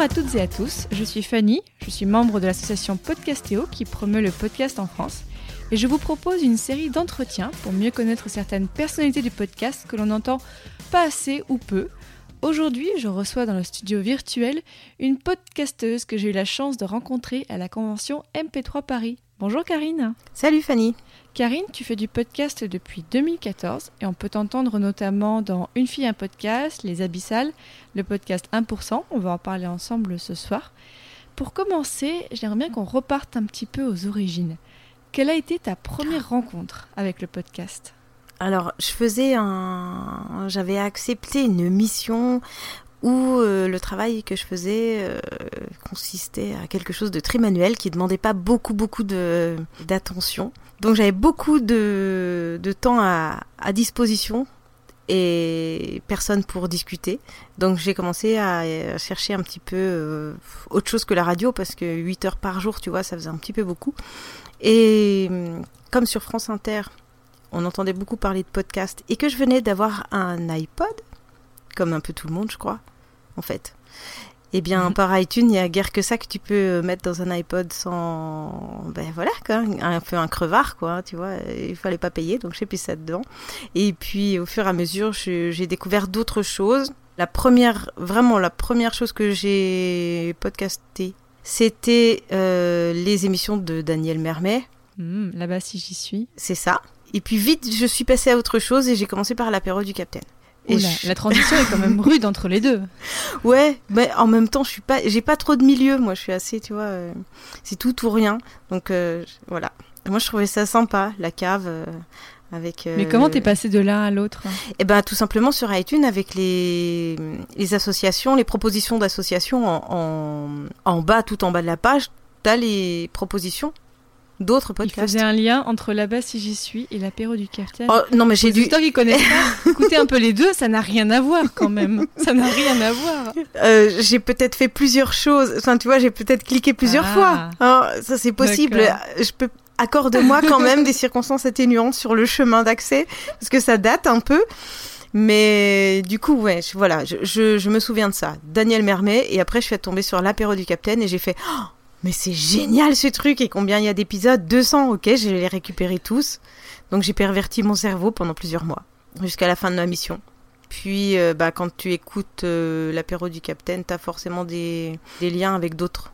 Bonjour à toutes et à tous, je suis Fanny, je suis membre de l'association Podcastéo qui promeut le podcast en France et je vous propose une série d'entretiens pour mieux connaître certaines personnalités du podcast que l'on n'entend pas assez ou peu. Aujourd'hui, je reçois dans le studio virtuel une podcasteuse que j'ai eu la chance de rencontrer à la convention MP3 Paris. Bonjour Karine. Salut Fanny. Karine, tu fais du podcast depuis 2014 et on peut t'entendre notamment dans Une fille, un podcast, Les Abyssales, le podcast 1%. On va en parler ensemble ce soir. Pour commencer, j'aimerais bien qu'on reparte un petit peu aux origines. Quelle a été ta première rencontre avec le podcast? Alors, je faisais un. J'avais accepté une mission où euh, le travail que je faisais euh, consistait à quelque chose de très manuel qui demandait pas beaucoup beaucoup de d'attention. Donc j'avais beaucoup de, de temps à, à, disposition et personne pour discuter. Donc j'ai commencé à chercher un petit peu euh, autre chose que la radio parce que 8 heures par jour, tu vois, ça faisait un petit peu beaucoup. Et comme sur France Inter, on entendait beaucoup parler de podcast et que je venais d'avoir un iPod, comme un peu tout le monde, je crois, en fait. Eh bien, mhm. par iTunes, il n'y a guère que ça que tu peux mettre dans un iPod sans. Ben voilà, quoi, un peu un crevard, quoi, tu vois. Il fallait pas payer, donc j'ai pris ça dedans. Et puis, au fur et à mesure, j'ai découvert d'autres choses. La première, vraiment, la première chose que j'ai podcasté, c'était euh, les émissions de Daniel Mermet. Hmm, là-bas, si j'y suis. C'est ça. Et puis vite, je suis passée à autre chose et j'ai commencé par l'apéro du Capitaine. Et La transition est quand même rude entre les deux. Ouais, mais en même temps, je suis pas, j'ai pas trop de milieu. Moi, je suis assez, tu vois, euh, c'est tout ou rien. Donc euh, voilà. Moi, je trouvais ça sympa, la cave. Euh, avec, mais comment t'es passé de l'un à l'autre? Eh ben, tout simplement sur iTunes avec les, les associations, les propositions d'associations en, en, en bas, tout en bas de la page, t'as les propositions d'autres podcasts. Il faisait un lien entre là-bas si j'y suis et l'apéro du Capitaine. Oh, non mais j'ai dû. Toi qui connais pas, écoutez un peu les deux, ça n'a rien à voir quand même. Ça n'a rien à voir. Euh, j'ai peut-être fait plusieurs choses. Enfin, tu vois, j'ai peut-être cliqué plusieurs ah. fois. Hein, ça c'est possible. Je peux accorde-moi quand même des circonstances atténuantes sur le chemin d'accès parce que ça date un peu. Mais du coup, ouais, voilà, je, je, je, me souviens de ça. Daniel Mermet, et après je suis tombée sur l'apéro du Capitaine et j'ai fait oh, mais c'est génial ce truc et combien il y a d'épisodes? 200, ok, je vais les récupérer tous. Donc j'ai perverti mon cerveau pendant plusieurs mois, jusqu'à la fin de ma mission. Puis euh, bah, quand tu écoutes euh, l'apéro du capitaine, t'as forcément des, liens avec d'autres.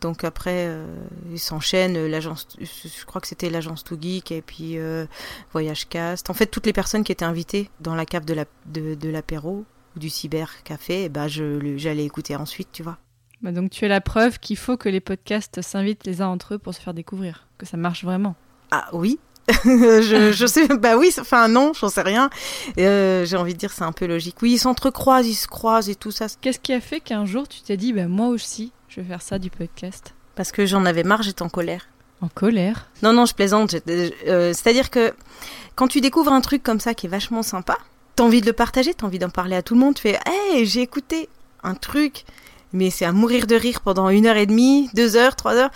Donc après, euh, ils s'enchaînent, l'agence, je crois que c'était l'agence Too Geek et puis Voyage Cast. En fait, toutes les personnes qui étaient invitées dans la cave de l'apéro ou du cybercafé, bah, j'allais écouter ensuite, tu vois. Bah donc tu es la preuve qu'il faut que les podcasts s'invitent les uns entre eux pour se faire découvrir, que ça marche vraiment. Ah oui, je, je, sais, bah oui, enfin non, j'en sais rien. Euh, J'ai envie de dire, c'est un peu logique. Oui, ils s'entrecroisent, ils se croisent et tout ça. Qu'est-ce qui a fait qu'un jour tu t'es dit, bah moi aussi, je vais faire ça du podcast? Parce que j'en avais marre, j'étais en colère. En colère? Non, non, je plaisante. Euh, C'est-à-dire que quand tu découvres un truc comme ça qui est vachement sympa, t'as envie de le partager, t'as envie d'en parler à tout le monde. Tu fais, hey, j'ai écouté un truc mais c'est à mourir de rire pendant une heure et demie, deux heures, trois heures,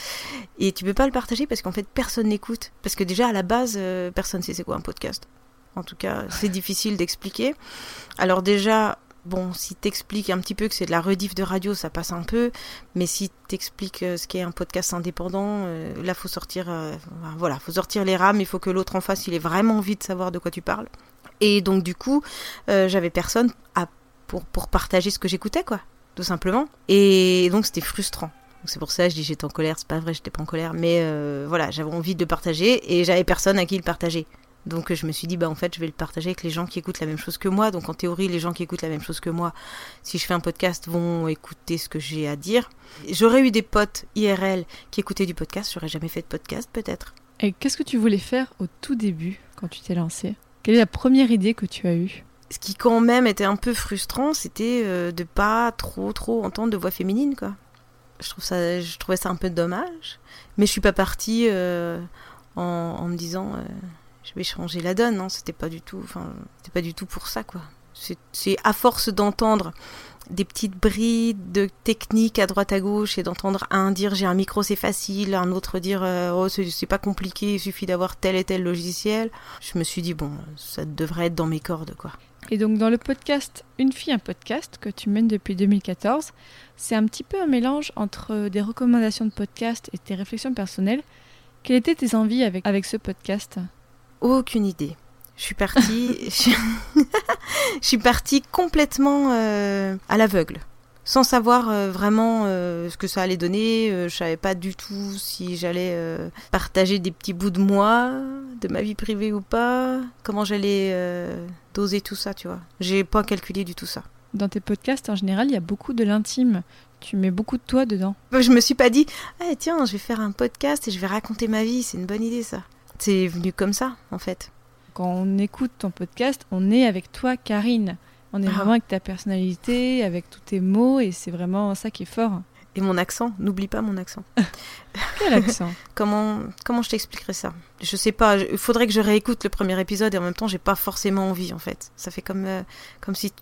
et tu peux pas le partager parce qu'en fait personne n'écoute, parce que déjà à la base euh, personne sait c'est quoi un podcast. En tout cas, c'est difficile d'expliquer. Alors déjà, bon, si t'expliques un petit peu que c'est de la rediff de radio, ça passe un peu, mais si t'expliques euh, ce qu'est un podcast indépendant, euh, là faut sortir, voilà, faut sortir les rames, il faut que l'autre en face il ait vraiment envie de savoir de quoi tu parles. Et donc du coup, j'avais personne pour, pour partager ce que j'écoutais, quoi tout simplement. Et donc c'était frustrant. C'est pour ça que je dis j'étais en colère, c'est pas vrai, j'étais pas en colère, mais euh, voilà, j'avais envie de partager et j'avais personne à qui le partager. Donc je me suis dit bah en fait je vais le partager avec les gens qui écoutent la même chose que moi. Donc en théorie les gens qui écoutent la même chose que moi, si je fais un podcast, vont écouter ce que j'ai à dire. J'aurais eu des potes IRL qui écoutaient du podcast, j'aurais jamais fait de podcast peut-être. Et qu'est-ce que tu voulais faire au tout début quand tu t'es lancé Quelle est la première idée que tu as eue? Ce qui quand même était un peu frustrant, c'était euh, de pas trop trop entendre de voix féminine quoi. Je trouve ça, je trouvais ça un peu dommage, mais je suis pas partie euh, en, me disant euh, je vais changer la donne, non, c'était pas du tout, enfin pas du tout pour ça quoi. C'est à force d'entendre des petites brides de techniques à droite à gauche et d'entendre un dire j'ai un micro c'est facile, un autre dire oh c'est pas compliqué, il suffit d'avoir tel et tel logiciel. Je me suis dit bon ça devrait être dans mes cordes quoi. Et donc dans le podcast Une fille, un podcast que tu mènes depuis 2014, c'est un petit peu un mélange entre des recommandations de podcast et tes réflexions personnelles. Quelles étaient tes envies avec, avec ce podcast? Aucune idée. Je suis partie, je suis partie complètement euh, à l'aveugle, sans savoir euh, vraiment euh, ce que ça allait donner. je savais pas du tout si j'allais partager des petits bouts de moi, de ma vie privée ou pas, comment j'allais doser tout ça, tu vois. J'ai pas calculé du tout ça. Dans tes podcasts, en général, il y a beaucoup de l'intime. Tu mets beaucoup de toi dedans. Je me suis pas dit, ah, tiens, je vais faire un podcast et je vais raconter ma vie. C'est une bonne idée, ça. C'est venu comme ça, en fait quand on écoute ton podcast, on est avec toi, Karine. On est ah. vraiment avec ta personnalité, avec tous tes mots, et c'est vraiment ça qui est fort. Et mon accent, n'oublie pas mon accent. Quel accent? Comment comment je t'expliquerai ça? Je sais pas. Il faudrait que je réécoute le premier épisode et en même temps, j'ai pas forcément envie en fait. Ça fait comme euh, comme si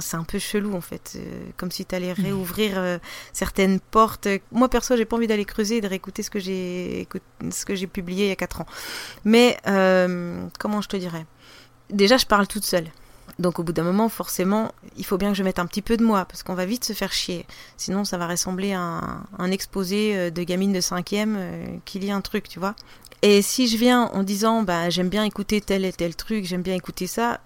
c'est un peu chelou en fait, euh, comme si tu allais réouvrir euh, certaines portes. Moi perso, j'ai pas envie d'aller creuser et de réécouter ce que j'ai ce que j'ai publié il y a 4 ans. Mais euh, comment je te dirais? Déjà, je parle toute seule. Donc au bout d'un moment, forcément, il faut bien que je mette un petit peu de moi, parce qu'on va vite se faire chier. Sinon, ça va ressembler à un, exposé de gamine de 5e qui lit un truc, tu vois. Et si je viens en disant, bah, j'aime bien écouter tel et tel truc, j'aime bien écouter ça,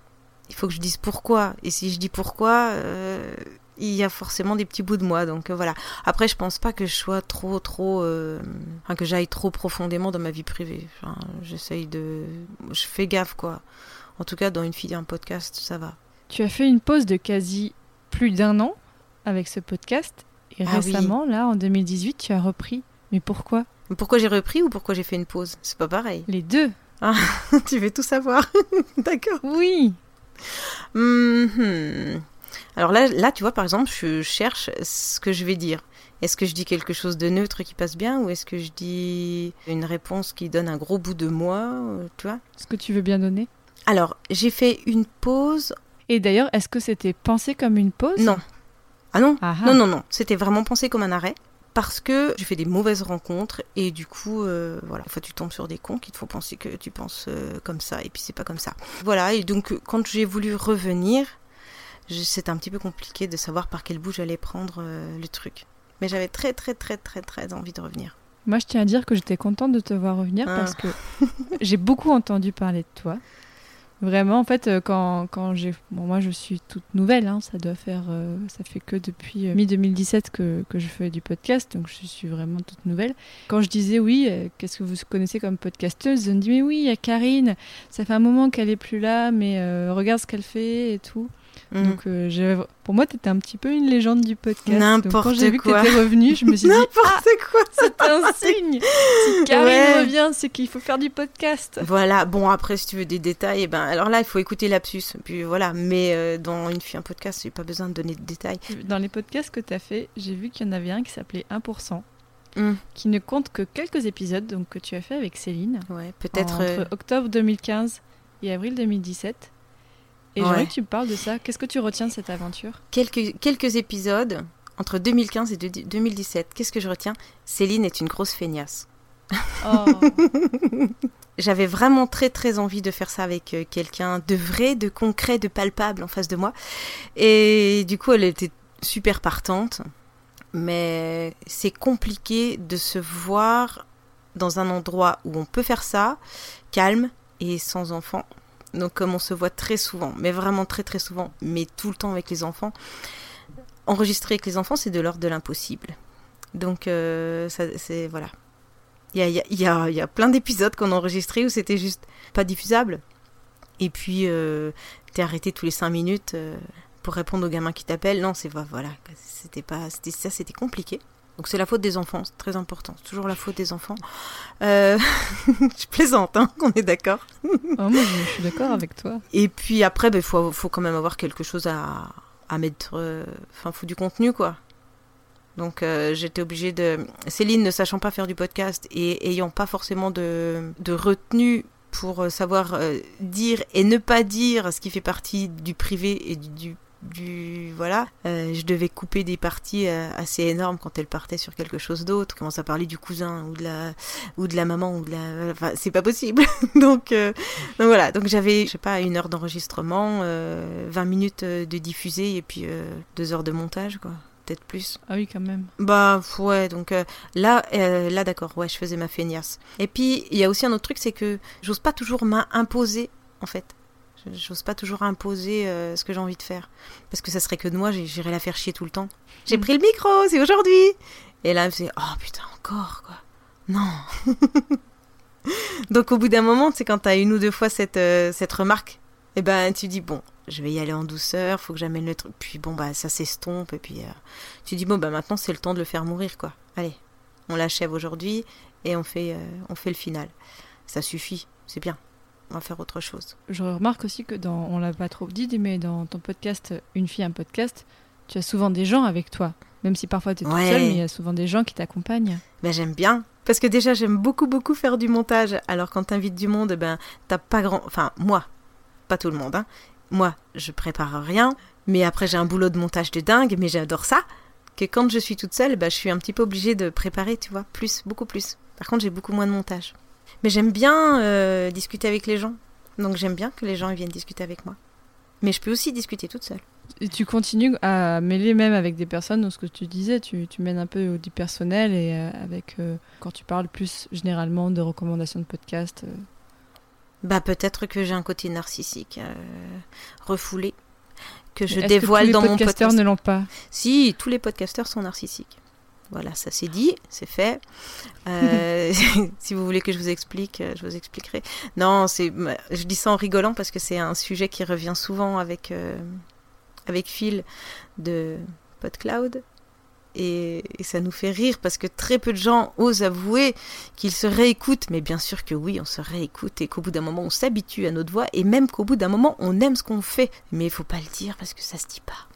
il faut que je dise pourquoi. Et si je dis pourquoi, euh, il y a forcément des petits bouts de moi. Donc euh, voilà. Après, je pense pas que je sois trop, trop. Euh, que j'aille trop profondément dans ma vie privée. J'essaye de. Je fais gaffe, quoi. En tout cas, dans une fille, un podcast, ça va. Tu as fait une pause de quasi plus d'un an avec ce podcast. Et ah récemment, là, en 2018, tu as repris. Mais pourquoi? Pourquoi j'ai repris ou pourquoi j'ai fait une pause? C'est pas pareil. Les deux. Ah, tu veux tout savoir D'accord. Oui. Mhm. Alors là, là, tu vois, par exemple, je cherche ce que je vais dire. Est-ce que je dis quelque chose de neutre qui passe bien ou est-ce que je dis une réponse qui donne un gros bout de moi, euh, tu vois? Ce que tu veux bien donner Alors, j'ai fait une pause. Et d'ailleurs, est-ce que c'était pensé comme une pause? Non. Ah non? Ah ah. Non, non, non. C'était vraiment pensé comme un arrêt parce que j'ai fait des mauvaises rencontres et du coup, euh, voilà, fois tu tombes sur des cons qu'il te faut penser que tu penses euh, comme ça et puis c'est pas comme ça. Voilà, et donc quand j'ai voulu revenir, c'était un petit peu compliqué de savoir par quel bout j'allais prendre euh, le truc. Mais j'avais très très très très très envie de revenir. Moi, je tiens à dire que j'étais contente de te voir revenir ah. parce que j'ai beaucoup entendu parler de toi. Vraiment, en fait, euh, quand, quand j'ai. Moi, je suis toute nouvelle, hein, ça doit faire. Euh, ça fait que depuis euh, mi-2017 que, que, je fais du podcast, donc je suis vraiment toute nouvelle. Quand je disais oui, qu'est-ce que vous connaissez comme podcasteuse Ils me dit mais oui, il y a Karine, ça fait un moment qu'elle est plus là, mais regarde ce qu'elle fait et tout. Mm. Donc, euh, pour moi, tu étais un petit peu une légende du podcast. N'importe quoi. Quand j'ai vu que tu étais revenue, je me suis dit N'importe ah, quoi C'est un signe Si Karine revient, c'est qu'il faut faire du podcast. Voilà, bon, après, si tu veux des détails, eh ben, alors là, il faut écouter Lapsus. Puis voilà, mais euh, dans Une fille, un podcast, j'ai pas besoin de donner de détails. Dans les podcasts que tu as fait, j'ai vu qu'il y en avait un qui s'appelait 1%. Mm. qui ne compte que quelques épisodes donc que tu as fait avec Céline. Ouais, peut-être entre euh, octobre 2015 et avril 2017. Et j'aimerais que tu me parles de ça. Qu'est-ce que tu retiens de cette aventure? Quelques, quelques épisodes entre 2015 et 2017. Qu'est-ce que je retiens? Céline est une grosse feignasse. Oh. J'avais vraiment très très envie de faire ça avec euh, quelqu'un de vrai, de concret, de palpable en face de moi. Et du coup, elle était super partante. Mais c'est compliqué de se voir dans un endroit où on peut faire ça, calme et sans enfant. Donc comme on se voit très souvent, mais vraiment très très souvent, mais tout le temps avec les enfants, enregistrer avec les enfants, c'est de l'ordre de l'impossible. Donc euh, c'est voilà. Il y a, y, a, y a, plein d'épisodes qu'on a enregistrés où c'était juste pas diffusable. Et puis euh, t'es arrêté tous les 5 minutes euh, pour répondre aux gamins qui t'appellent. Non, c'est voilà, c'était pas, c'était ça, c'était compliqué. Donc c'est la faute des enfants, c'est très important. C'est toujours la faute des enfants. Euh... je plaisante, hein, on est d'accord. oh, moi, je suis d'accord avec toi. Et puis après, il ben, faut, faut, quand même avoir quelque chose à, à mettre. Euh, enfin, il faut du contenu, quoi. Donc euh, j'étais obligée de... Céline, ne sachant pas faire du podcast et ayant pas forcément de, de retenue pour euh, savoir dire et ne pas dire ce qui fait partie du privé et du, du voilà, euh, je devais couper des parties euh, assez énormes quand elle partait sur quelque chose d'autre, commence à parler du cousin ou de la ou de la maman ou de la, enfin c'est pas possible. donc euh, donc voilà, donc j'avais je sais pas une heure d'enregistrement, 20 minutes de diffusé et puis deux heures de montage quoi peut-être plus. Ah oui, quand même. Bah ouais, donc là, là d'accord, ouais, je faisais ma feignasse. Et puis il y a aussi un autre truc, c'est que j'ose pas toujours m'imposer en fait. J'ose pas toujours imposer euh, ce que j'ai envie de faire. Parce que ça serait que de moi, j'irais la faire chier tout le temps. J'ai mm. pris le micro, c'est aujourd'hui. Et là, elle me fait Oh putain, encore quoi. Non. Donc au bout d'un moment, c'est quand t'as une ou deux fois cette, euh, cette remarque, et eh ben tu dis Bon, je vais y aller en douceur, faut que j'amène le truc. Puis bon, bah ça s'estompe. Et puis euh, tu dis Bon, bah maintenant c'est le temps de le faire mourir quoi. Allez, on l'achève aujourd'hui et on fait, on fait le final. Ça suffit, c'est bien on va faire autre chose. Je remarque aussi que dans, on l'a pas trop dit, mais dans ton podcast Une fille, un podcast, tu as souvent des gens avec toi. Même si parfois tu es toute seule, mais il y a souvent des gens qui t'accompagnent. Ben, j'aime bien. Parce que déjà, j'aime beaucoup, beaucoup faire du montage. Alors quand tu invites du monde, ben, t'as pas grand. Enfin, moi, pas tout le monde. Hein. Moi, je prépare rien. Mais après, j'ai un boulot de montage de dingue, mais j'adore ça. Que quand je suis toute seule, ben, je suis un petit peu obligée de préparer, tu vois, plus, beaucoup plus. Par contre, j'ai beaucoup moins de montage. Mais j'aime bien euh, discuter avec les gens. Donc j'aime bien que les gens viennent discuter avec moi. Mais je peux aussi discuter toute seule. Et tu continues à mêler même avec des personnes, dans ce que tu disais, tu, tu mènes un peu du personnel et euh, avec euh, quand tu parles plus généralement de recommandations de podcasts. Bah peut-être que j'ai un côté narcissique refoulé que je dévoile dans mon podcast. Les ne l'ont pas? Si, tous les podcasteurs sont narcissiques. Voilà, ça c'est dit, c'est fait. Euh, si vous voulez que je vous explique, euh, je vous expliquerai. Non, c'est, je dis ça en rigolant parce que c'est un sujet qui revient souvent avec, euh, avec Phil de PodCloud. Et, et, ça nous fait rire parce que très peu de gens osent avouer qu'ils se réécoutent. Mais bien sûr que oui, on se réécoute et qu'au bout d'un moment, on s'habitue à notre voix et même qu'au bout d'un moment, on aime ce qu'on fait. Mais il faut pas le dire parce que ça se dit pas.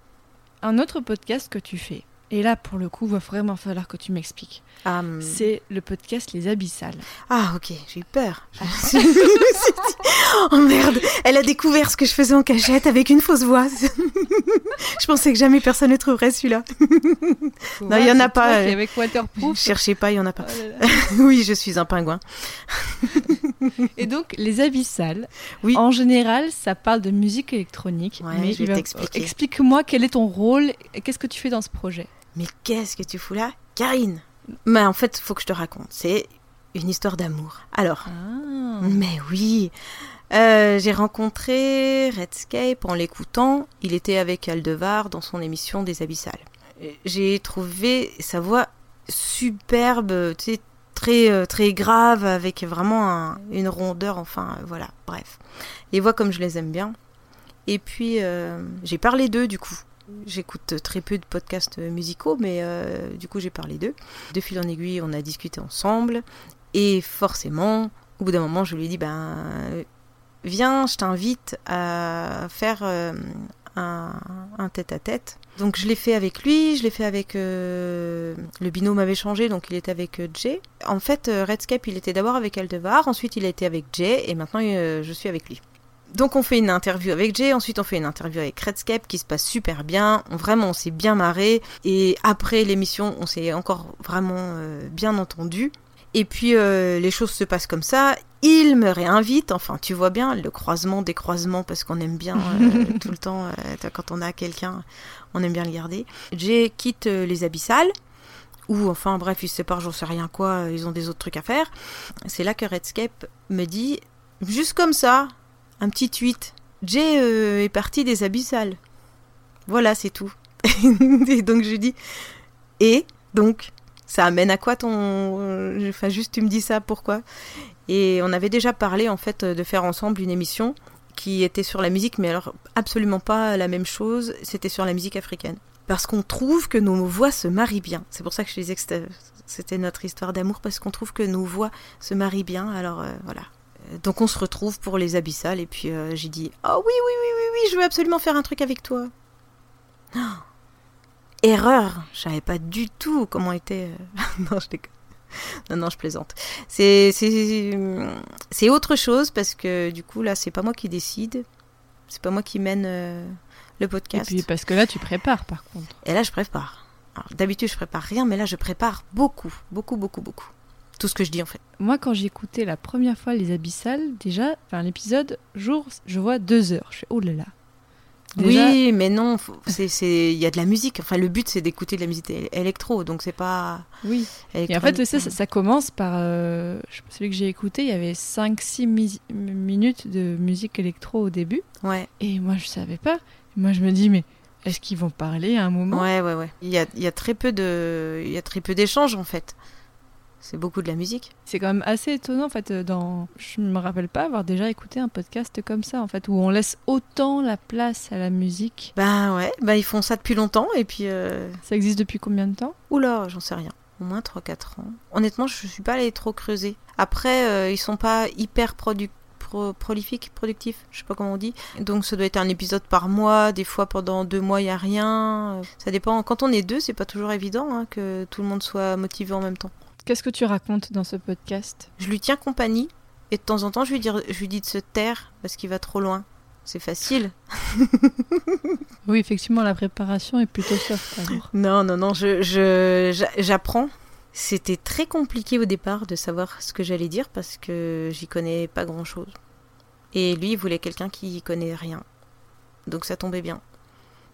Un autre podcast que tu fais, et là, pour le coup, il va vraiment falloir que tu m'expliques. Um... C'est le podcast Les Abyssales. Ah, ok, j'ai eu peur. oh merde, elle a découvert ce que je faisais en cachette avec une fausse voix. je pensais que jamais personne ne trouverait celui-là. non, il n'y en a pas. Avec Waterproof. Cherchez pas, il n'y en a pas. Oh oui, je suis un pingouin. Et donc, Les Abyssales, oui. en général, ça parle de musique électronique. Ouais, mais je vais t'expliquer. Explique-moi quel est ton rôle et qu'est-ce que tu fais dans ce projet. Mais qu'est-ce que tu fous là Karine? Mais en fait, il faut que je te raconte. C'est une histoire d'amour. Alors, ah. mais oui euh, J'ai rencontré Redscape en l'écoutant. Il était avec Aldevar dans son émission des Abyssales. J'ai trouvé sa voix superbe, tu sais, très, euh, très grave, avec vraiment une rondeur, enfin, voilà, bref. Les voix comme je les aime bien. Et puis, euh, j'ai parlé d'eux, du coup. J'écoute très peu de podcasts musicaux, mais euh, du coup j'ai parlé d'eux. De fil en aiguille, on a discuté ensemble. Et forcément, au bout d'un moment, je lui ai dit, ben, viens, je t'invite à faire euh, un tête-à-tête. Donc je l'ai fait avec lui, je l'ai fait avec... Euh, le binôme avait changé, donc il était avec Jay. En fait, Redscape, il était d'abord avec Aldevar, ensuite il a été avec Jay, et maintenant je suis avec lui. Donc on fait une interview avec Jay, ensuite on fait une interview avec Redscape qui se passe super bien. On, vraiment on s'est bien marré et après l'émission on s'est encore vraiment euh, bien entendu. Et puis euh, les choses se passent comme ça. Il me réinvite, enfin tu vois bien le croisement des croisements parce qu'on aime bien euh, tout le temps quand on a quelqu'un, on aime bien le garder. Jay quitte les abyssales ou enfin bref ils se séparent, j'en sais rien quoi, ils ont des autres trucs à faire. C'est là que Redscape me dit juste comme ça, un petit tweet. Jay euh, est parti des abyssales. Voilà, c'est tout. et donc je dis, et donc, ça amène à quoi ton... Enfin, juste tu me dis ça, pourquoi? Et on avait déjà parlé en fait de faire ensemble une émission qui était sur la musique, mais alors absolument pas la même chose, c'était sur la musique africaine. Parce qu'on trouve que nos voix se marient bien. C'est pour ça que je disais que c'était notre histoire d'amour, parce qu'on trouve que nos voix se marient bien. Alors euh, voilà, donc on se retrouve pour les abyssales et puis euh, j'ai dit oh oui oui oui oui oui je veux absolument faire un truc avec toi. erreur, je savais pas du tout comment était. Euh, non je déconne. Non non je plaisante. C'est c'est autre chose parce que du coup là c'est pas moi qui décide, c'est pas moi qui mène euh, le Et podcast. puis parce que là, tu prépares par contre. Et là, je prépare. D'habitude, je prépare rien, mais là, je prépare beaucoup, beaucoup, beaucoup, beaucoup. Tout ce que je dis, en fait. Moi, quand j'ai écouté la première fois Les Abyssales, déjà, enfin, l'épisode, jour, je vois deux heures. Je fais, oh là là. Déjà, Oui, mais non, il y a de la musique. Enfin, le but, c'est d'écouter de la musique électro, donc c'est pas. Oui. Et en fait, tu sais, ça, ça commence par. euh, celui que j'ai écouté, il y avait 5-6 minutes de musique électro au début. Ouais, Et moi, je savais pas. Moi, je me dis, mais est-ce qu'ils vont parler à un moment? Ouais, ouais, ouais. Il y a, y a très peu d'échanges en fait. C'est beaucoup de la musique. C'est quand même assez étonnant, en fait. euh, Dans... Je me rappelle pas avoir déjà écouté un podcast comme ça, en fait, où on laisse autant la place à la musique. Bah ouais, bah ils font ça depuis longtemps et puis. euh, Ça existe depuis combien de temps? Oula, j'en sais rien. Au moins 3-4 ans. Honnêtement, je suis pas allée trop creuser. Après, euh, ils sont pas hyper produ- pro- prolifiques, productifs, je sais pas comment on dit. Donc ça doit être un épisode par mois. Des fois, pendant deux mois, il y a rien. Euh, Ça dépend. Quand on est deux, c'est pas toujours évident hein, que tout le monde soit motivé en même temps. Qu'est-ce que tu racontes dans ce podcast? Je lui tiens compagnie et de temps en temps, je lui dis, je lui dis de se taire parce qu'il va trop loin. C'est facile. Oui, effectivement, la préparation est plutôt soft alors. Non, non, non, je, je, j'a- j'apprends. C'était très compliqué au départ de savoir ce que j'allais dire parce que j'y connais pas grand chose. Et lui, il voulait quelqu'un qui y connaît rien. Donc ça tombait bien.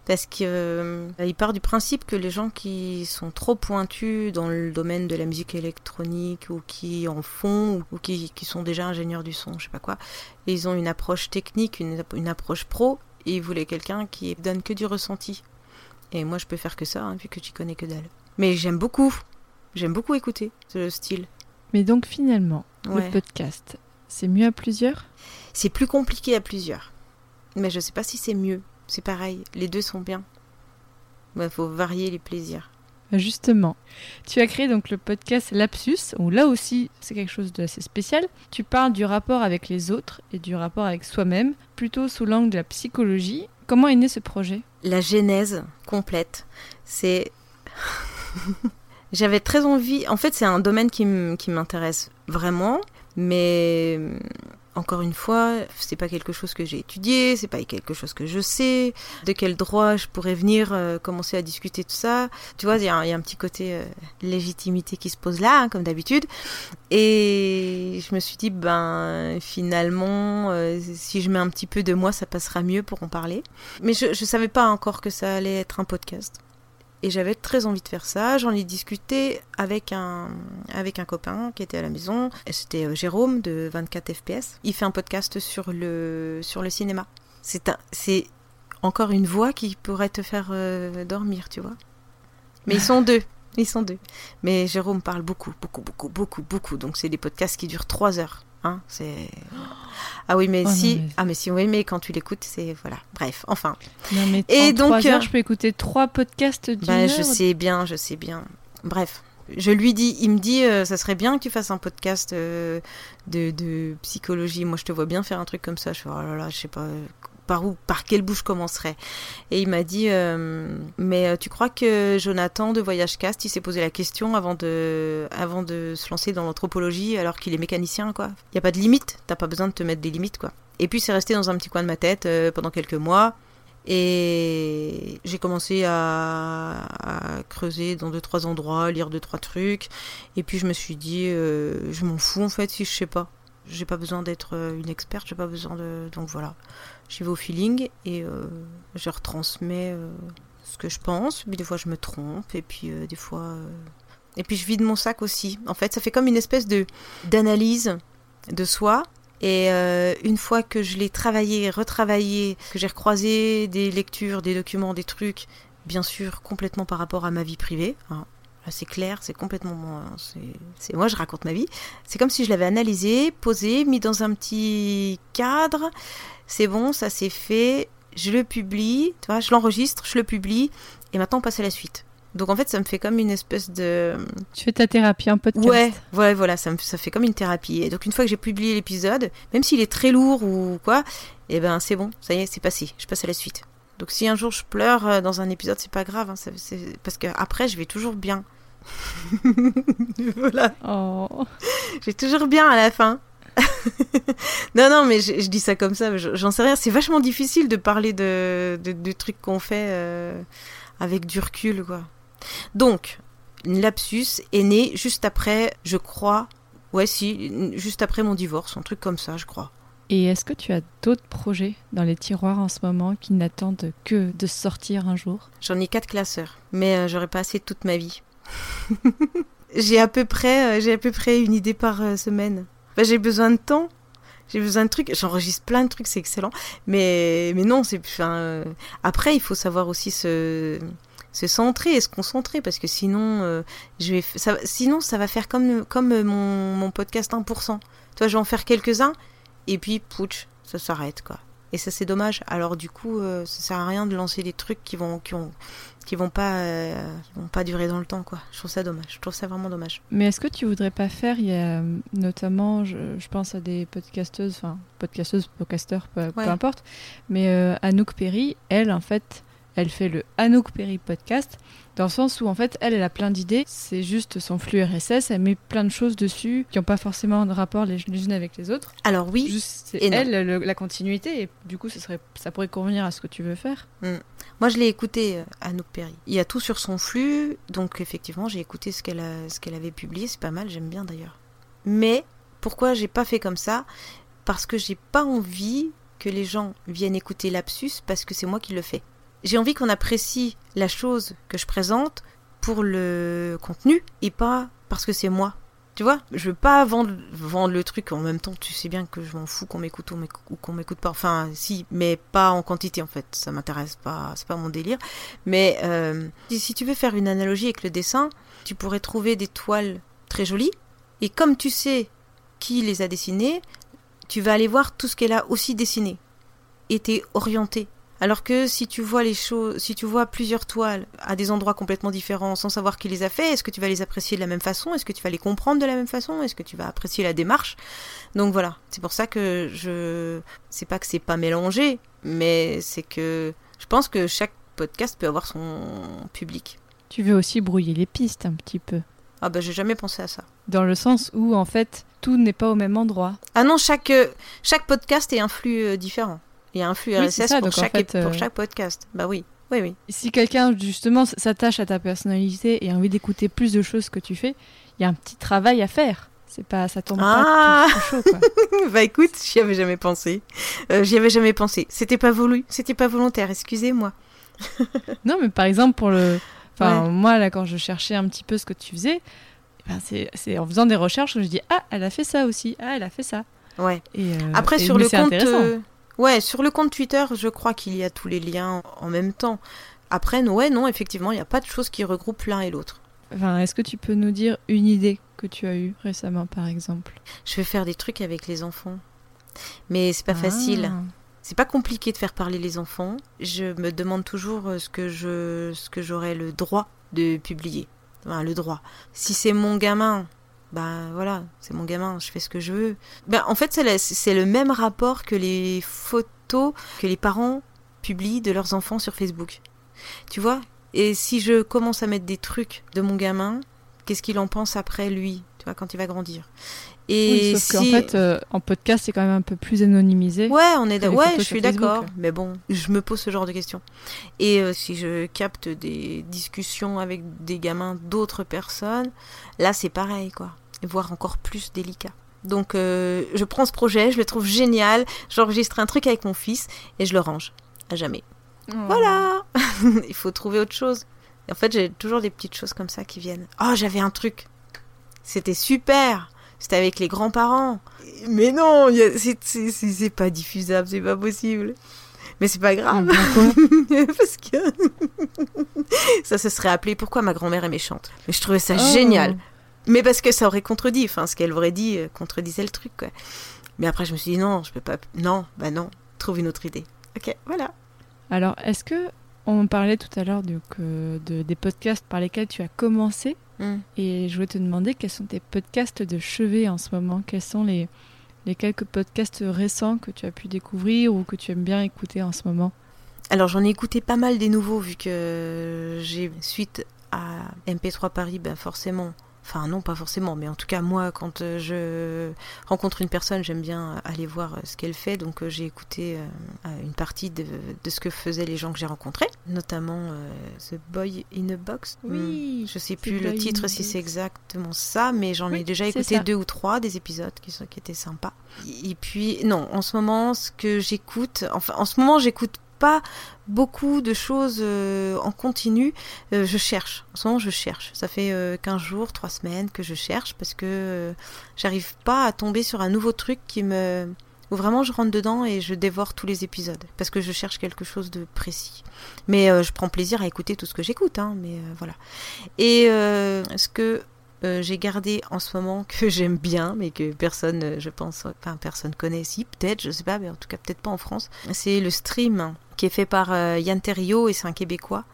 Parce que euh, il part du principe que les gens qui sont trop pointus dans le domaine de la musique électronique ou qui en font ou qui, qui sont déjà ingénieurs du son, je sais pas quoi, ils ont une approche technique, une, une approche pro, et il voulait quelqu'un qui donne que du ressenti. Et moi, je peux faire que ça, hein, vu que tu connais que dalle. Mais j'aime beaucoup. J'aime beaucoup écouter ce style. Mais donc finalement, Ouais. le podcast, c'est mieux à plusieurs? C'est plus compliqué à plusieurs. Mais je sais pas si c'est mieux. C'est pareil. Les deux sont bien. Il faut varier les plaisirs. Justement, tu as créé donc le podcast Lapsus, où là aussi c'est quelque chose d'assez spécial. Tu parles du rapport avec les autres et du rapport avec soi-même, plutôt sous l'angle de la psychologie. Comment est né ce projet? La genèse complète, c'est. J'avais très envie. En fait, c'est un domaine qui m'intéresse vraiment, mais encore une fois, c'est pas quelque chose que j'ai étudié, c'est pas quelque chose que je sais. De quel droit je pourrais venir euh, commencer à discuter de ça Tu vois, il y, a un- petit côté euh, légitimité qui se pose là, hein, comme d'habitude. Et je me suis dit, ben finalement, euh, si je mets un petit peu de moi, ça passera mieux pour en parler. Mais je ne savais pas encore que ça allait être un podcast. Et j'avais très envie de faire ça. J'en ai discuté avec un, avec un copain qui était à la maison. C'était euh, Jérôme de 24 FPS. Il fait un podcast sur le, sur le cinéma. C'est un- c'est encore une voix qui pourrait te faire euh, dormir, tu vois. Mais ils sont deux. Ils sont deux. Mais Jérôme parle beaucoup, beaucoup, beaucoup, beaucoup, beaucoup. Donc c'est des podcasts qui durent trois heures. Hein, c'est... Ah oui, mais Oh non, si... mais- Ah mais si, oui, mais quand tu l'écoutes, c'est... Voilà. Bref, enfin. Non, mais Et en donc, heures, euh, je peux écouter trois podcasts d'une Bah, je sais bien, je sais bien. Bref, je lui dis, il me dit, euh, ça serait bien que tu fasses un podcast euh, de, de psychologie. Moi, je te vois bien faire un truc comme ça. Je fais, oh là là, je sais pas par où, par quelle bouche commencerait. Et il m'a dit, euh, mais euh, tu crois que Jonathan de Voyage Cast, il s'est posé la question avant de, avant de se lancer dans l'anthropologie, alors qu'il est mécanicien, quoi. Il y a pas de limite. T'as pas besoin de te mettre des limites, quoi. Et puis c'est resté dans un petit coin de ma tête euh, pendant quelques mois. Et j'ai commencé à, creuser dans deux trois endroits, lire deux trois trucs. Et puis je me suis dit, je m'en fous en fait si je sais pas. J'ai pas besoin d'être euh, une experte, j'ai pas besoin de. Donc voilà, j'y vais au feeling et euh, je retransmets euh, ce que je pense. Mais des fois je me trompe et puis des fois. Et puis je vide mon sac aussi. En fait, ça fait comme une espèce de d'analyse de soi et une fois que je l'ai travaillé, retravaillé, que j'ai recroisé des lectures, des documents, des trucs, bien sûr complètement par rapport à ma vie privée. hein. Là, c'est clair, c'est complètement moi. hein, c'est- moi, je raconte ma vie. C'est comme si je l'avais analysé, posé, mis dans un petit cadre. C'est bon, ça c'est fait. Je le publie, tu vois, je l'enregistre, je le publie, et maintenant on passe à la suite. Donc en fait, ça me fait comme une espèce de Tu fais ta thérapie en podcast. Ouais, ouais, voilà, ça, me, ça fait comme une thérapie. Et donc une fois que j'ai publié l'épisode, même s'il est très lourd ou quoi, eh ben c'est bon, ça y est, c'est passé. Je passe à la suite. Donc si un jour je pleure euh, dans un épisode, c'est pas grave, hein, ça- c'est- parce que après je vais toujours bien. voilà, Oh. je vais toujours bien à la fin. non, non, mais je, je dis ça comme ça, je- j'en sais rien. C'est vachement difficile de parler de, de, de trucs qu'on fait euh, avec du recul, quoi. Donc, lapsus est née juste après, je crois, ouais, si, juste après mon divorce, un truc comme ça, je crois. Et est-ce que tu as d'autres projets dans les tiroirs en ce moment qui n'attendent que de sortir un jour? J'en ai quatre classeurs, mais euh, j'aurais pas assez toute ma vie. j'ai à peu près, euh, j'ai à peu près une idée par euh, semaine. Enfin, j'ai besoin de temps. J'ai besoin de trucs. J'enregistre plein de trucs, c'est excellent. Mais, mais non, c'est. Enfin, euh, après, il faut savoir aussi se, se centrer et se concentrer parce que sinon, je vais, ça, sinon, ça va faire comme, comme mon, mon podcast 1%. Toi, je vais en faire quelques-uns et puis, pouch, ça s'arrête, quoi. Et ça, c'est dommage. Alors, du coup, euh, ça sert à rien de lancer des trucs qui vont, qui vont, qui vont pas, euh, qui vont pas durer dans le temps, quoi. Je trouve ça dommage. Je trouve ça vraiment dommage. Mais est-ce que tu voudrais pas faire Il y a notamment, je, je pense à des podcasteuses, enfin podcasteuses, podcasteurs, peu, importe. Mais euh, Anouk Perry, elle, en fait, elle fait le Anouk Perry podcast, dans le sens où en fait, elle, elle a plein d'idées. C'est juste son flux RSS. Elle met plein de choses dessus qui n'ont pas forcément de rapport les, les unes avec les autres. Alors oui, Juste, c'est et elle le- la continuité. Et du coup, ce serait, ça pourrait convenir à ce que tu veux faire. Moi, je l'ai écouté, euh, Anouk Perry. Il y a tout sur son flux, donc effectivement, j'ai écouté ce qu'elle a- ce qu'elle avait publié. C'est pas mal, j'aime bien d'ailleurs. Mais pourquoi j'ai pas fait comme ça? Parce que j'ai pas envie que les gens viennent écouter Lapsus parce que c'est moi qui le fais. J'ai envie qu'on apprécie la chose que je présente pour le contenu et pas parce que c'est moi. Tu vois, je veux pas vendre, vendre le truc en même temps. Tu sais bien que je m'en fous qu'on m'écoute ou qu'on m'écoute pas. Enfin, si, mais pas en quantité en fait. Ça m'intéresse pas, c'est pas mon délire. Mais euh, si tu veux faire une analogie avec le dessin, tu pourrais trouver des toiles très jolies. Et comme tu sais qui les a dessinées, tu vas aller voir tout ce qu'elle a aussi dessiné. Et t'es orienté. Alors que si tu vois les choses, si tu vois plusieurs toiles à des endroits complètement différents sans savoir qui les a fait, est-ce que tu vas les apprécier de la même façon? Est-ce que tu vas les comprendre de la même façon? Est-ce que tu vas apprécier la démarche? Donc voilà, c'est pour ça que je c'est pas que c'est pas mélangé, mais c'est que je pense que chaque podcast peut avoir son public. Tu veux aussi brouiller les pistes un petit peu. Ah bah j'ai jamais pensé à ça. Dans le sens où, en fait, tout n'est pas au même endroit. Ah non, chaque euh, chaque podcast est un flux euh, différent. Il y a un flux Oui, RSS ça, pour en chaque fait, pour euh, chaque podcast. Bah oui. Oui oui. Si quelqu'un, justement, s'attache à ta personnalité et a envie d'écouter plus de choses que tu fais, il y a un petit travail à faire. C'est pas, ça tombe Ah pas tout, tout chaud, quoi. bah écoute, j'y avais jamais pensé. Euh, j'y avais jamais pensé. C'était pas voulu, c'était pas volontaire, excusez-moi. non, mais par exemple, pour le... Enfin, Ouais. moi, là, quand je cherchais un petit peu ce que tu faisais, eh ben, c'est en faisant des recherches que je dis « Ah, elle a fait ça aussi. Ah, elle a fait ça. Ouais. » Et, euh, Après et- sur le compte Ouais, sur le compte Twitter, je crois qu'il y a tous les liens en même temps. Après ouais, non, effectivement, il n'y a pas de choses qui regroupent l'un et l'autre. Enfin, est-ce que tu peux nous dire une idée que tu as eue récemment, par exemple? Je vais faire des trucs avec les enfants. Mais c'est pas Ah. facile. C'est pas compliqué de faire parler les enfants. Je me demande toujours euh, ce que je ce que j'aurais le droit de publier. Enfin, le droit. Si c'est mon gamin, bah voilà, c'est mon gamin, je fais ce que je veux. Ben, en fait, c'est le même rapport que les photos que les parents publient de leurs enfants sur Facebook. Tu vois? Et si je commence à mettre des trucs de mon gamin, qu'est-ce qu'il en pense après lui, tu vois, quand il va grandir? Et Oui, sauf qu'en si- fait, euh, en podcast, c'est quand même un peu plus anonymisé. Ouais, on est ouais, je suis d'accord. Mais bon, je me pose ce genre de questions. Et euh, si je capte des discussions avec des gamins d'autres personnes, là c'est pareil, quoi. Voire encore plus délicat. Donc euh, je prends ce projet, je le trouve génial, j'enregistre un truc avec mon fils et je le range. À jamais. Oh. Voilà Il faut trouver autre chose. Et en fait, j'ai toujours des petites choses comme ça qui viennent. Oh, j'avais un truc. C'était super C'était avec les grands-parents. Mais non, c'est- pas diffusable, c'est pas possible. Mais c'est pas Ah, grave. pourquoi Parce que ça se serait appelé Pourquoi ma grand-mère est méchante. Mais je trouvais ça Oh. génial. Mais parce que ça aurait contredit. Enfin, ce qu'elle aurait dit euh, contredisait le truc, quoi. Mais après, je me suis dit non, je peux pas. Non, bah non, trouve une autre idée. Ok, voilà. Alors, est-ce que on parlait tout à l'heure donc, de, des podcasts par lesquels tu as commencé? Hmm. et je voulais te demander quels sont tes podcasts de chevet en ce moment? Quels sont les, les quelques podcasts récents que tu as pu découvrir ou que tu aimes bien écouter en ce moment? Alors j'en ai écouté pas mal des nouveaux vu que j'ai suite à MP3 Paris, ben forcément Enfin non, pas forcément, mais en tout cas moi, quand euh, je rencontre une personne, j'aime bien aller voir euh, ce qu'elle fait. Donc euh, j'ai écouté une partie de, ce que faisaient les gens que j'ai rencontrés, notamment The Boy in a Box. Oui. Hmm, je sais plus le titre si c'est exactement ça, mais j'en ai déjà écouté deux ou trois des épisodes qui, sont, qui étaient sympas. Et puis non, en ce moment, ce que j'écoute, enfin en ce moment j'écoute beaucoup de choses euh, en continu. Euh, je cherche. En ce moment, je cherche. Ça fait 15 euh, jours, 3 semaines que je cherche parce que j'arrive pas à tomber sur un nouveau truc qui me. où vraiment je rentre dedans et je dévore tous les épisodes parce que je cherche quelque chose de précis. Mais je prends plaisir à écouter tout ce que j'écoute. Hein, mais voilà. Et ce que j'ai gardé en ce moment que j'aime bien, mais que personne, je pense, enfin personne connaît, si peut-être, je sais pas, mais en tout cas peut-être pas en France. C'est le stream qui est fait par euh, Yann Terriot et c'est un Québécois.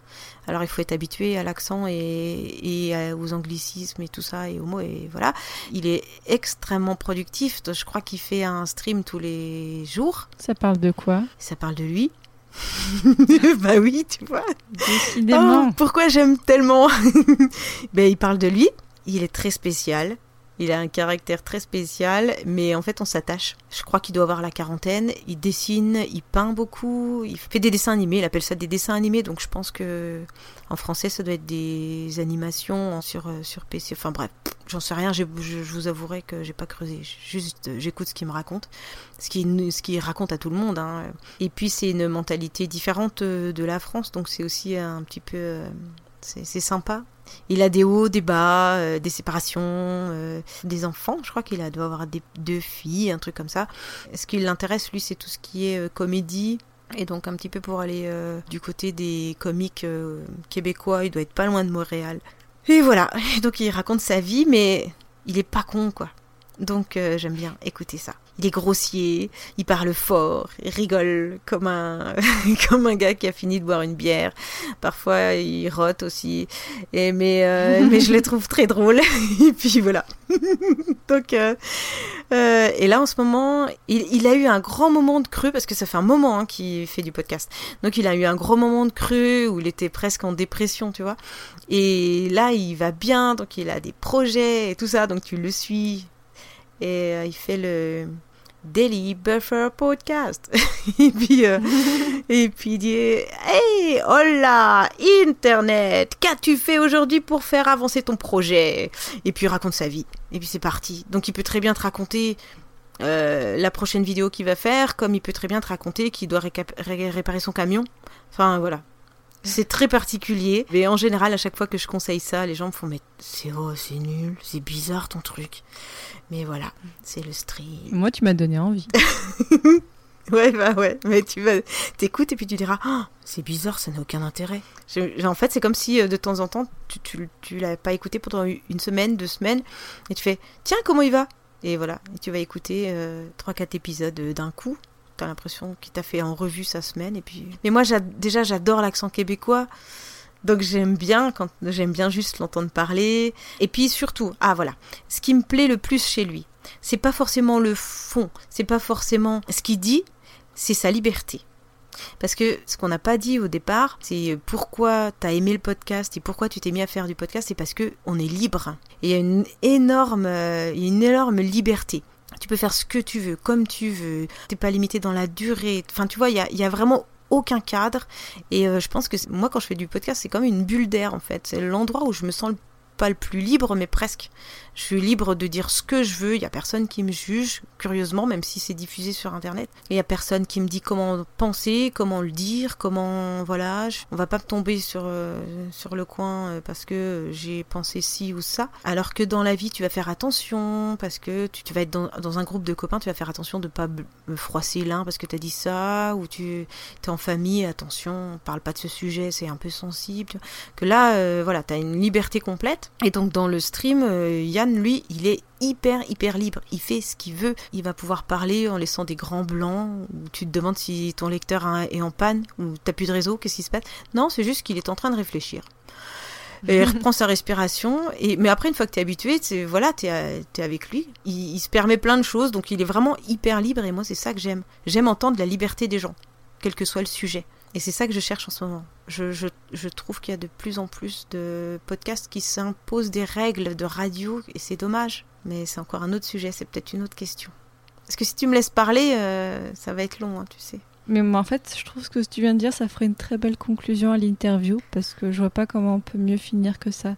Alors il faut être habitué à l'accent et, aux anglicismes et tout ça et aux mots et voilà. Il est extrêmement productif. Je crois qu'il fait un stream tous les jours. Ça parle de quoi? Ça parle de lui. bah oui, tu vois. Décidément. Oh, pourquoi j'aime tellement? Ben, Il parle de lui. Il est très spécial. Il a un caractère très spécial, mais en fait on s'attache. Je crois qu'il doit avoir la quarantaine. Il dessine, il peint beaucoup, il fait des dessins animés. Il appelle ça des dessins animés, donc je pense que en français ça doit être des animations sur euh, sur PC. Enfin bref, j'en sais rien. Je, vous avouerai que j'ai pas creusé. Juste euh, j'écoute ce qu'il me raconte, ce qu'il ce raconte à tout le monde. Hein. Et puis c'est une mentalité différente euh, de la France, donc c'est aussi un petit peu c'est sympa. Il a des hauts, des bas, euh, des séparations, euh, des enfants. Je crois qu'il doit avoir des, deux filles, un truc comme ça. Ce qui l'intéresse, lui, c'est tout ce qui est euh, comédie. Et donc un petit peu pour aller du côté des comiques québécois, il doit être pas loin de Montréal. Et voilà, donc il raconte sa vie, mais il est pas con, quoi. Donc j'aime bien écouter ça il est grossier, il parle fort, il rigole comme un, comme un gars qui a fini de boire une bière. Parfois, il rote aussi. Et, mais, euh, mais je le trouve très drôle. et puis voilà. Donc, euh, euh, et là, en ce moment, il, il, a eu un grand moment de creux parce que ça fait un moment hein, qu'il fait du podcast. Donc, il a eu un gros moment de creux où il était presque en dépression, tu vois. Et là, il va bien, donc il a des projets et tout ça. Donc, tu le suis et il fait le Daily Buffer Podcast. et puis, euh, et puis il dit Hey, hola, Internet, qu'as-tu fait aujourd'hui pour faire avancer ton projet? Et puis il raconte sa vie. Et puis c'est parti. Donc il peut très bien te raconter euh, la prochaine vidéo qu'il va faire, comme il peut très bien te raconter qu'il doit réparer son camion. Enfin voilà. C'est très particulier. Mais en général, à chaque fois que je conseille ça, les gens me font Mais c'est oh, c'est nul, c'est bizarre ton truc. Mais voilà, c'est le stream. Moi, tu m'as donné envie. ouais, bah ouais. Mais tu vas, t'écoutes et puis tu diras, oh, c'est bizarre, ça n'a aucun intérêt. en fait, c'est comme si euh, de temps en temps, tu, tu, tu l'as pas écouté pendant une semaine, deux semaines, et tu fais, tiens, comment il va? Et voilà, et tu vas écouter euh, trois, quatre épisodes euh, d'un coup. T'as l'impression qu'il t'a fait en revue sa semaine, et puis. Mais moi, déjà, j'adore l'accent québécois. Donc j'aime bien quand j'aime bien juste l'entendre parler. Et puis surtout, ah voilà, ce qui me plaît le plus chez lui, c'est pas forcément le fond, c'est pas forcément ce qu'il dit, c'est sa liberté. Parce que ce qu'on n'a pas dit au départ, c'est pourquoi tu as aimé le podcast et pourquoi tu t'es mis à faire du podcast, c'est parce que on est libre. Et il y a une énorme, une énorme liberté. Tu peux faire ce que tu veux, comme tu veux. T'es pas limité dans la durée. Enfin, tu vois, il y a, vraiment aucun cadre. Et euh, je pense que moi, quand je fais du podcast, c'est comme une bulle d'air en fait. C'est l'endroit où je me sens pas le plus libre, mais presque. Je suis libre de dire ce que je veux. Il n'y a personne qui me juge, curieusement, même si c'est diffusé sur Internet. Il n'y a personne qui me dit comment penser, comment le dire, comment voilà. On va pas me tomber sur euh, sur le coin euh, parce que j'ai pensé ci ou ça. Alors que dans la vie, tu vas faire attention parce que tu, vas être dans, dans, un groupe de copains, tu vas faire attention de pas me froisser l'un parce que tu as dit ça ou tu es en famille, attention, parle pas de ce sujet, c'est un peu sensible. Que là, euh, voilà, tu as une liberté complète. Et donc dans le stream, il y a lui, il est hyper, hyper libre. Il fait ce qu'il veut. Il va pouvoir parler en laissant des grands blancs, où tu te demandes si ton lecteur est en panne, ou t'as plus de réseau, qu'est-ce qui se passe? Non, c'est juste qu'il est en train de réfléchir. Et il reprend sa respiration. Et, mais après, une fois que tu es habitué, c'est, voilà, tu es, avec lui. Il, il, se permet plein de choses, donc il est vraiment hyper libre. Et moi, c'est ça que j'aime. J'aime entendre la liberté des gens, quel que soit le sujet. Et c'est ça que je cherche en ce moment. Je, je, je trouve qu'il y a de plus en plus de podcasts qui s'imposent des règles de radio et c'est dommage. Mais c'est encore un autre sujet, c'est peut-être une autre question. Parce que si tu me laisses parler, euh, ça va être long, hein, tu sais. Mais moi, en fait, je trouve que ce que tu viens de dire, ça ferait une très belle conclusion à l'interview parce que je vois pas comment on peut mieux finir que ça.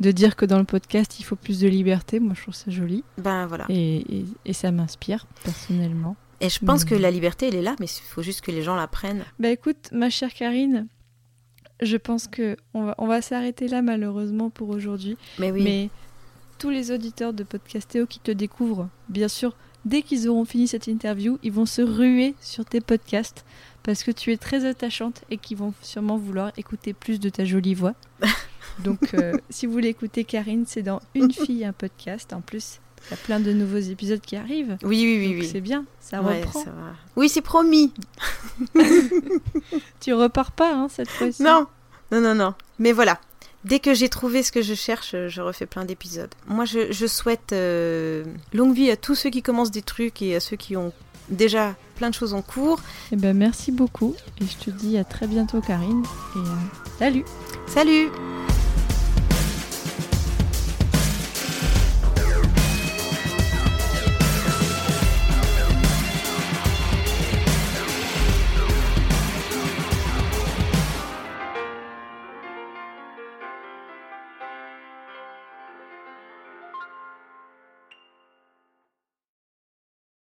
De dire que dans le podcast, il faut plus de liberté, moi je trouve ça joli. Ben voilà. Et, et, et ça m'inspire personnellement. Et je pense que la liberté, elle est là, mais il faut juste que les gens la prennent. Bah écoute, ma chère Karine, je pense que on va, on va s'arrêter là malheureusement pour aujourd'hui. Mais oui. Mais tous les auditeurs de Podcastéo qui te découvrent, bien sûr, dès qu'ils auront fini cette interview, ils vont se ruer sur tes podcasts parce que tu es très attachante et qu'ils vont sûrement vouloir écouter plus de ta jolie voix. Donc, euh, si vous voulez écouter Karine, c'est dans Une fille, un podcast. En plus, il y a plein de nouveaux épisodes qui arrivent. Oui, oui, oui, oui. C'est bien, ça Ouais, reprend. ça va. Oui, c'est promis. Tu repars pas hein, cette fois-ci. Non, non, non, non. Mais voilà. Dès que j'ai trouvé ce que je cherche, je refais plein d'épisodes. Moi, je, je souhaite euh, longue vie à tous ceux qui commencent des trucs et à ceux qui ont déjà plein de choses en cours. Eh ben, merci beaucoup et je te dis à très bientôt Karine et euh, salut Salut